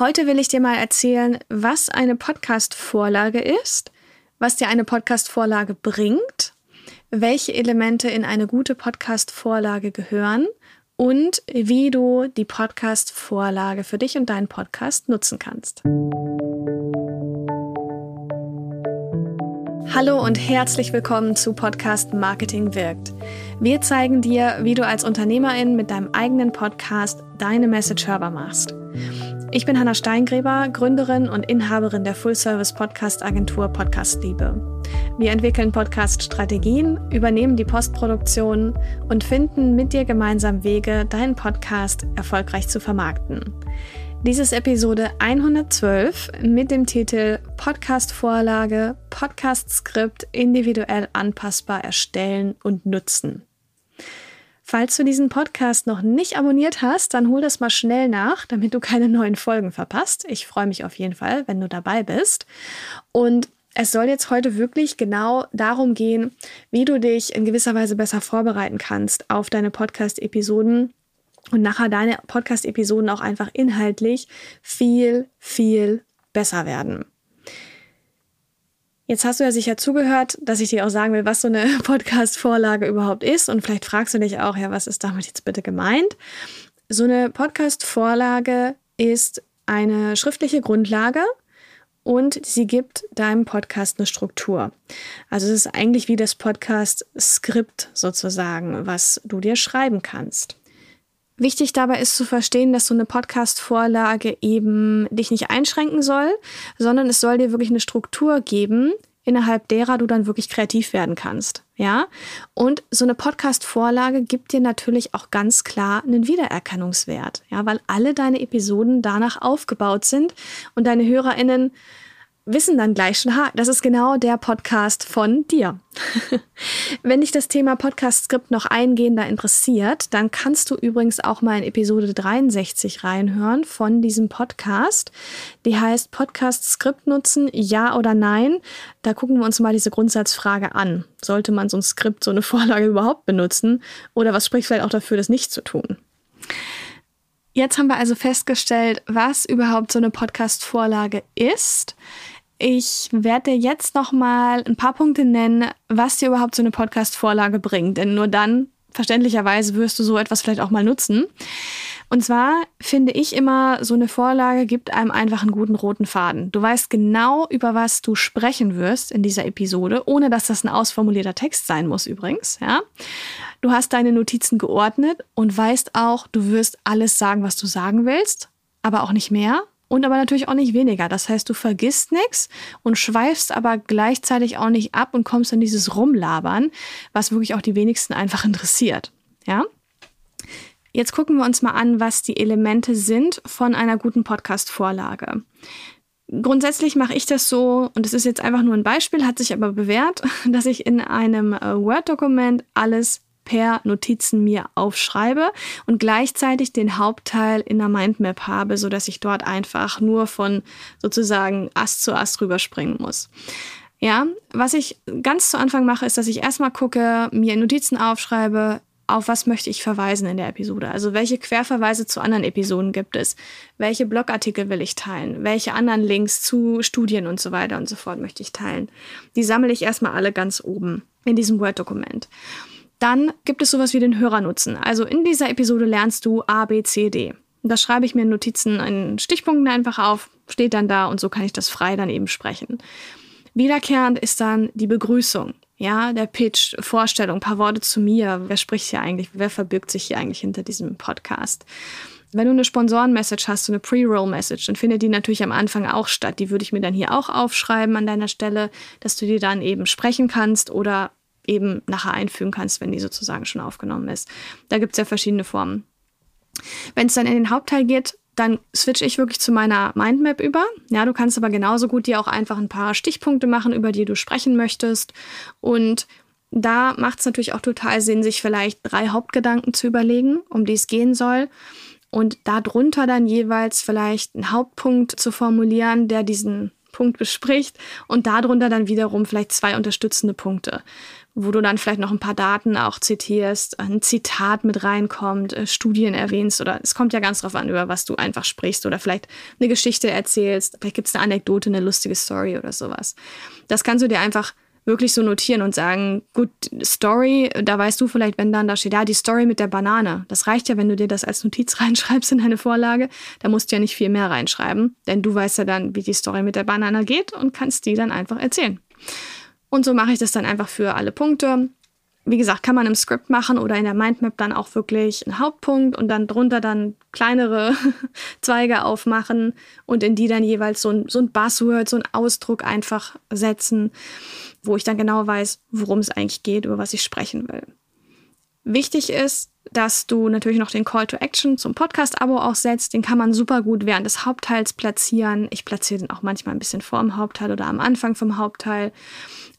Heute will ich dir mal erzählen, was eine Podcast-Vorlage ist, was dir eine Podcast-Vorlage bringt, welche Elemente in eine gute Podcast-Vorlage gehören und wie du die Podcast-Vorlage für dich und deinen Podcast nutzen kannst. Hallo und herzlich willkommen zu Podcast Marketing wirkt. Wir zeigen dir, wie du als Unternehmerin mit deinem eigenen Podcast deine Message hörbar machst. Ich bin Hanna Steingräber, Gründerin und Inhaberin der Full-Service-Podcast-Agentur Podcast Liebe. Wir entwickeln Podcast-Strategien, übernehmen die Postproduktion und finden mit dir gemeinsam Wege, deinen Podcast erfolgreich zu vermarkten. Dies ist Episode 112 mit dem Titel Podcast-Vorlage, Podcast-Skript individuell anpassbar erstellen und nutzen. Falls du diesen Podcast noch nicht abonniert hast, dann hol das mal schnell nach, damit du keine neuen Folgen verpasst. Ich freue mich auf jeden Fall, wenn du dabei bist. Und es soll jetzt heute wirklich genau darum gehen, wie du dich in gewisser Weise besser vorbereiten kannst auf deine Podcast-Episoden und nachher deine Podcast-Episoden auch einfach inhaltlich viel, viel besser werden. Jetzt hast du ja sicher zugehört, dass ich dir auch sagen will, was so eine Podcast-Vorlage überhaupt ist. Und vielleicht fragst du dich auch, ja, was ist damit jetzt bitte gemeint? So eine Podcast-Vorlage ist eine schriftliche Grundlage und sie gibt deinem Podcast eine Struktur. Also es ist eigentlich wie das Podcast-Skript sozusagen, was du dir schreiben kannst. Wichtig dabei ist zu verstehen, dass so eine Podcast-Vorlage eben dich nicht einschränken soll, sondern es soll dir wirklich eine Struktur geben, innerhalb derer du dann wirklich kreativ werden kannst. Ja? Und so eine Podcast-Vorlage gibt dir natürlich auch ganz klar einen Wiedererkennungswert. Ja, weil alle deine Episoden danach aufgebaut sind und deine HörerInnen wissen dann gleich schon, ha, das ist genau der Podcast von dir. Wenn dich das Thema Podcast-Skript noch eingehender interessiert, dann kannst du übrigens auch mal in Episode 63 reinhören von diesem Podcast. Die heißt Podcast-Skript nutzen, ja oder nein. Da gucken wir uns mal diese Grundsatzfrage an. Sollte man so ein Skript, so eine Vorlage überhaupt benutzen? Oder was spricht vielleicht auch dafür, das nicht zu tun? Jetzt haben wir also festgestellt, was überhaupt so eine Podcast-Vorlage ist. Ich werde jetzt noch mal ein paar Punkte nennen, was dir überhaupt so eine Podcast-Vorlage bringt. Denn nur dann, verständlicherweise, wirst du so etwas vielleicht auch mal nutzen. Und zwar finde ich immer, so eine Vorlage gibt einem einfach einen guten roten Faden. Du weißt genau, über was du sprechen wirst in dieser Episode, ohne dass das ein ausformulierter Text sein muss übrigens, ja. Du hast deine Notizen geordnet und weißt auch, du wirst alles sagen, was du sagen willst, aber auch nicht mehr und aber natürlich auch nicht weniger. Das heißt, du vergisst nichts und schweifst aber gleichzeitig auch nicht ab und kommst in dieses Rumlabern, was wirklich auch die wenigsten einfach interessiert. Ja? Jetzt gucken wir uns mal an, was die Elemente sind von einer guten Podcast-Vorlage. Grundsätzlich mache ich das so, und es ist jetzt einfach nur ein Beispiel, hat sich aber bewährt, dass ich in einem äh, Word-Dokument alles per Notizen mir aufschreibe und gleichzeitig den Hauptteil in der Mindmap habe, so dass ich dort einfach nur von sozusagen Ast zu Ast rüberspringen muss. Ja, was ich ganz zu Anfang mache, ist, dass ich erstmal gucke, mir Notizen aufschreibe, auf was möchte ich verweisen in der Episode? Also welche Querverweise zu anderen Episoden gibt es? Welche Blogartikel will ich teilen? Welche anderen Links zu Studien und so weiter und so fort möchte ich teilen? Die sammle ich erstmal alle ganz oben in diesem Word-Dokument. Dann gibt es sowas wie den Hörernutzen. Also in dieser Episode lernst du A, B, C, D. Da schreibe ich mir Notizen in Stichpunkten einfach auf, steht dann da und so kann ich das frei dann eben sprechen. Wiederkehrend ist dann die Begrüßung. Ja, der Pitch, Vorstellung, paar Worte zu mir. Wer spricht hier eigentlich? Wer verbirgt sich hier eigentlich hinter diesem Podcast? Wenn du eine Sponsoren-Message hast, so eine Pre-Roll-Message, dann findet die natürlich am Anfang auch statt. Die würde ich mir dann hier auch aufschreiben an deiner Stelle, dass du die dann eben sprechen kannst oder eben nachher einfügen kannst, wenn die sozusagen schon aufgenommen ist. Da gibt es ja verschiedene Formen. Wenn es dann in den Hauptteil geht, dann switche ich wirklich zu meiner Mindmap über. Ja, du kannst aber genauso gut dir auch einfach ein paar Stichpunkte machen, über die du sprechen möchtest. Und da macht es natürlich auch total Sinn, sich vielleicht drei Hauptgedanken zu überlegen, um die es gehen soll. Und darunter dann jeweils vielleicht einen Hauptpunkt zu formulieren, der diesen Punkt bespricht und darunter dann wiederum vielleicht zwei unterstützende Punkte, wo du dann vielleicht noch ein paar Daten auch zitierst, ein Zitat mit reinkommt, äh, Studien erwähnst oder es kommt ja ganz drauf an, über was du einfach sprichst oder vielleicht eine Geschichte erzählst, vielleicht gibt es eine Anekdote, eine lustige Story oder sowas. Das kannst du dir einfach wirklich so notieren und sagen, gut, Story, da weißt du vielleicht, wenn dann da steht, ja, die Story mit der Banane. Das reicht ja, wenn du dir das als Notiz reinschreibst in deine Vorlage. Da musst du ja nicht viel mehr reinschreiben, denn du weißt ja dann, wie die Story mit der Banane geht und kannst die dann einfach erzählen. Und so mache ich das dann einfach für alle Punkte. Wie gesagt, kann man im Skript machen oder in der Mindmap dann auch wirklich einen Hauptpunkt und dann drunter dann kleinere Zweige aufmachen und in die dann jeweils so ein, so ein Buzzword, so ein Ausdruck einfach setzen wo ich dann genau weiß, worum es eigentlich geht, über was ich sprechen will. Wichtig ist, dass du natürlich noch den Call to Action zum Podcast-Abo auch setzt. Den kann man super gut während des Hauptteils platzieren. Ich platziere den auch manchmal ein bisschen vor dem Hauptteil oder am Anfang vom Hauptteil.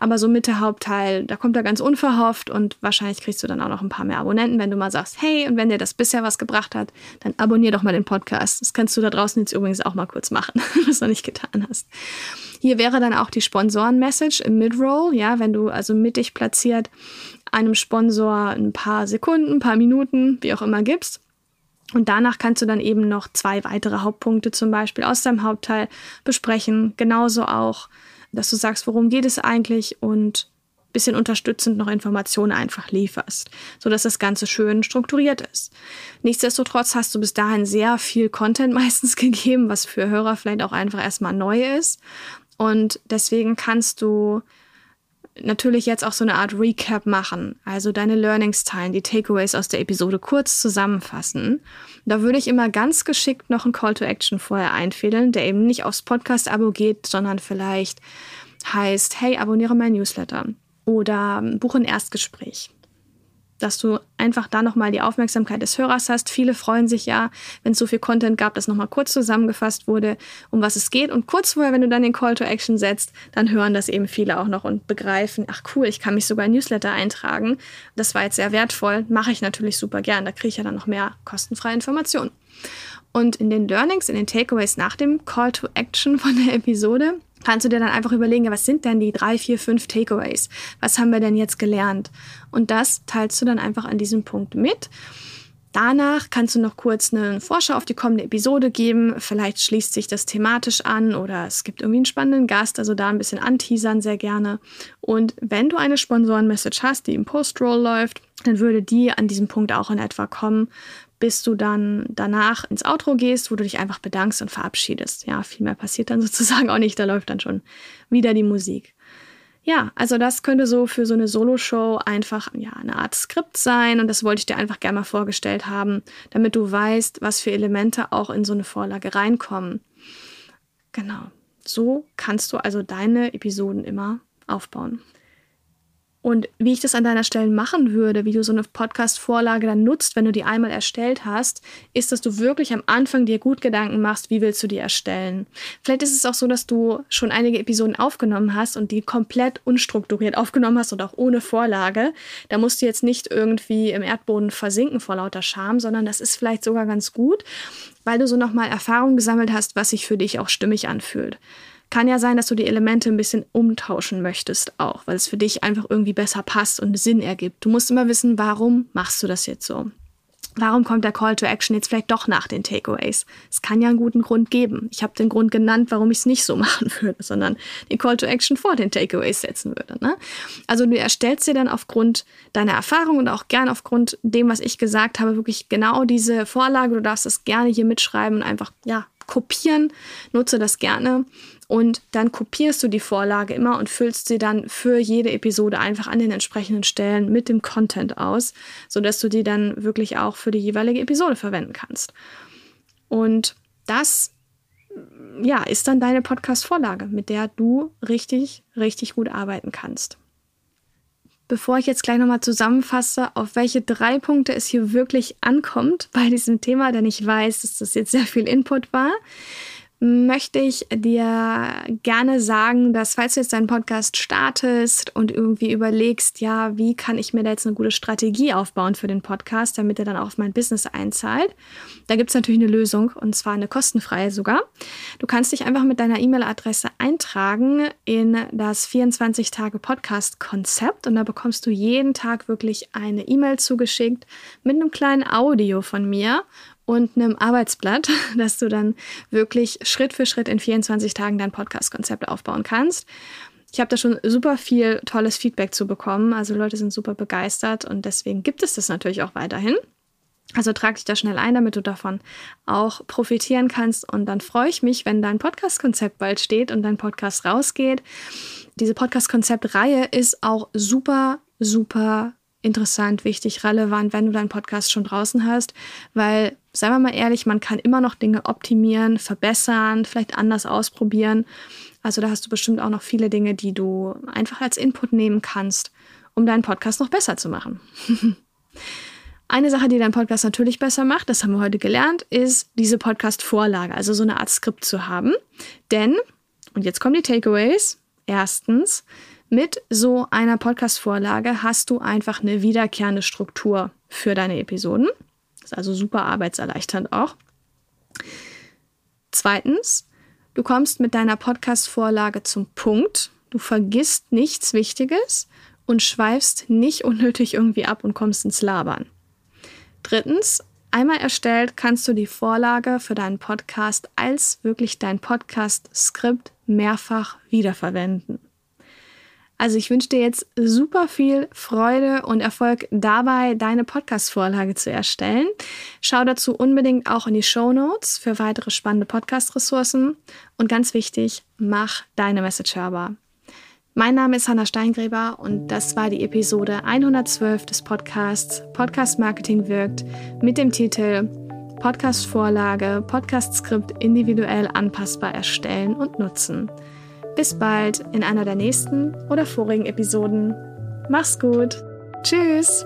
Aber so Mitte Hauptteil, da kommt er ganz unverhofft und wahrscheinlich kriegst du dann auch noch ein paar mehr Abonnenten, wenn du mal sagst, hey, und wenn dir das bisher was gebracht hat, dann abonnier doch mal den Podcast. Das kannst du da draußen jetzt übrigens auch mal kurz machen, wenn du es noch nicht getan hast. Hier wäre dann auch die Sponsoren-Message im Mid-Roll, ja, wenn du also mittig platziert einem Sponsor ein paar Sekunden, ein paar Minuten, wie auch immer gibst. Und danach kannst du dann eben noch zwei weitere Hauptpunkte zum Beispiel aus deinem Hauptteil besprechen. Genauso auch, dass du sagst, worum geht es eigentlich und ein bisschen unterstützend noch Informationen einfach lieferst, sodass das Ganze schön strukturiert ist. Nichtsdestotrotz hast du bis dahin sehr viel Content meistens gegeben, was für Hörer vielleicht auch einfach erstmal neu ist. Und deswegen kannst du natürlich jetzt auch so eine Art Recap machen, also deine Learnings teilen, die Takeaways aus der Episode kurz zusammenfassen. Da würde ich immer ganz geschickt noch einen Call to Action vorher einfädeln, der eben nicht aufs Podcast-Abo geht, sondern vielleicht heißt, hey, abonniere mein Newsletter. Oder buche ein Erstgespräch dass du einfach da nochmal die Aufmerksamkeit des Hörers hast. Viele freuen sich ja, wenn es so viel Content gab, dass nochmal kurz zusammengefasst wurde, um was es geht. Und kurz vorher, wenn du dann den Call to Action setzt, dann hören das eben viele auch noch und begreifen, ach cool, ich kann mich sogar in Newsletter eintragen. Das war jetzt sehr wertvoll, mache ich natürlich super gern. Da kriege ich ja dann noch mehr kostenfreie Informationen. Und in den Learnings, in den Takeaways nach dem Call to Action von der Episode, kannst du dir dann einfach überlegen, was sind denn die drei, vier, fünf Takeaways? Was haben wir denn jetzt gelernt? Und das teilst du dann einfach an diesem Punkt mit. Danach kannst du noch kurz eine Vorschau auf die kommende Episode geben. Vielleicht schließt sich das thematisch an oder es gibt irgendwie einen spannenden Gast, also da ein bisschen anteasern sehr gerne. Und wenn du eine Sponsoren-Message hast, die im Post-Roll läuft, dann würde die an diesem Punkt auch in etwa kommen, bis du dann danach ins Outro gehst, wo du dich einfach bedankst und verabschiedest. Ja, viel mehr passiert dann sozusagen auch nicht, da läuft dann schon wieder die Musik. Ja, also das könnte so für so eine Solo-Show einfach ja, eine Art Skript sein und das wollte ich dir einfach gerne mal vorgestellt haben, damit du weißt, was für Elemente auch in so eine Vorlage reinkommen. Genau. So kannst du also deine Episoden immer aufbauen. Und wie ich das an deiner Stelle machen würde, wie du so eine Podcast-Vorlage dann nutzt, wenn du die einmal erstellt hast, ist, dass du wirklich am Anfang dir gut Gedanken machst, wie willst du die erstellen. Vielleicht ist es auch so, dass du schon einige Episoden aufgenommen hast und die komplett unstrukturiert aufgenommen hast und auch ohne Vorlage. Da musst du jetzt nicht irgendwie im Erdboden versinken vor lauter Scham, sondern das ist vielleicht sogar ganz gut, weil du so nochmal Erfahrung gesammelt hast, was sich für dich auch stimmig anfühlt. Kann ja sein, dass du die Elemente ein bisschen umtauschen möchtest auch, weil es für dich einfach irgendwie besser passt und Sinn ergibt. Du musst immer wissen, warum machst du das jetzt so? Warum kommt der Call to Action jetzt vielleicht doch nach den Takeaways? Es kann ja einen guten Grund geben. Ich habe den Grund genannt, warum ich es nicht so machen würde, sondern den Call to Action vor den Takeaways setzen würde. Ne? Also du erstellst dir dann aufgrund deiner Erfahrung und auch gern aufgrund dem, was ich gesagt habe, wirklich genau diese Vorlage. Du darfst das gerne hier mitschreiben und einfach ja kopieren. Nutze das gerne und dann kopierst du die Vorlage immer und füllst sie dann für jede Episode einfach an den entsprechenden Stellen mit dem Content aus, sodass du die dann wirklich auch für die jeweilige Episode verwenden kannst. Und das ja, ist dann deine Podcast-Vorlage, mit der du richtig, richtig gut arbeiten kannst. Bevor ich jetzt gleich nochmal zusammenfasse, auf welche drei Punkte es hier wirklich ankommt bei diesem Thema, denn ich weiß, dass das jetzt sehr viel Input war, möchte ich dir gerne sagen, dass falls du jetzt deinen Podcast startest und irgendwie überlegst, ja, wie kann ich mir da jetzt eine gute Strategie aufbauen für den Podcast, damit er dann auch auf mein Business einzahlt, da gibt es natürlich eine Lösung und zwar eine kostenfreie sogar. Du kannst dich einfach mit deiner E-Mail-Adresse eintragen in das 24-Tage-Podcast-Konzept und da bekommst du jeden Tag wirklich eine E-Mail zugeschickt mit einem kleinen Audio von mir und einem Arbeitsblatt, dass du dann wirklich Schritt für Schritt in 24 Tagen dein Podcast-Konzept aufbauen kannst. Ich habe da schon super viel tolles Feedback zu bekommen. Also Leute sind super begeistert und deswegen gibt es das natürlich auch weiterhin. Also trag dich da schnell ein, damit du davon auch profitieren kannst. Und dann freue ich mich, wenn dein Podcast-Konzept bald steht und dein Podcast rausgeht. Diese Podcast-Konzept-Reihe ist auch super, super interessant, wichtig, relevant, wenn du deinen Podcast schon draußen hast, weil, seien wir mal ehrlich, man kann immer noch Dinge optimieren, verbessern, vielleicht anders ausprobieren. Also da hast du bestimmt auch noch viele Dinge, die du einfach als Input nehmen kannst, um deinen Podcast noch besser zu machen. Eine Sache, die deinen Podcast natürlich besser macht, das haben wir heute gelernt, ist diese Podcast-Vorlage, also so eine Art Skript zu haben. Denn, und jetzt kommen die Takeaways. Erstens, mit so einer Podcast-Vorlage hast du einfach eine wiederkehrende Struktur für deine Episoden. Ist also super arbeitserleichternd auch. Zweitens, du kommst mit deiner Podcast-Vorlage zum Punkt. Du vergisst nichts Wichtiges und schweifst nicht unnötig irgendwie ab und kommst ins Labern. Drittens, einmal erstellt kannst du die Vorlage für deinen Podcast als wirklich dein Podcast-Skript mehrfach wiederverwenden. Also ich wünsche dir jetzt super viel Freude und Erfolg dabei, deine Podcast-Vorlage zu erstellen. Schau dazu unbedingt auch in die Show Notes für weitere spannende Podcast-Ressourcen. Und ganz wichtig, mach deine Message hörbar. Mein Name ist Hanna Steingräber und das war die Episode 112 des Podcasts Podcast Marketing wirkt mit dem Titel Podcast Vorlage, Podcast Skript individuell anpassbar erstellen und nutzen. Bis bald in einer der nächsten oder vorigen Episoden. Mach's gut. Tschüss.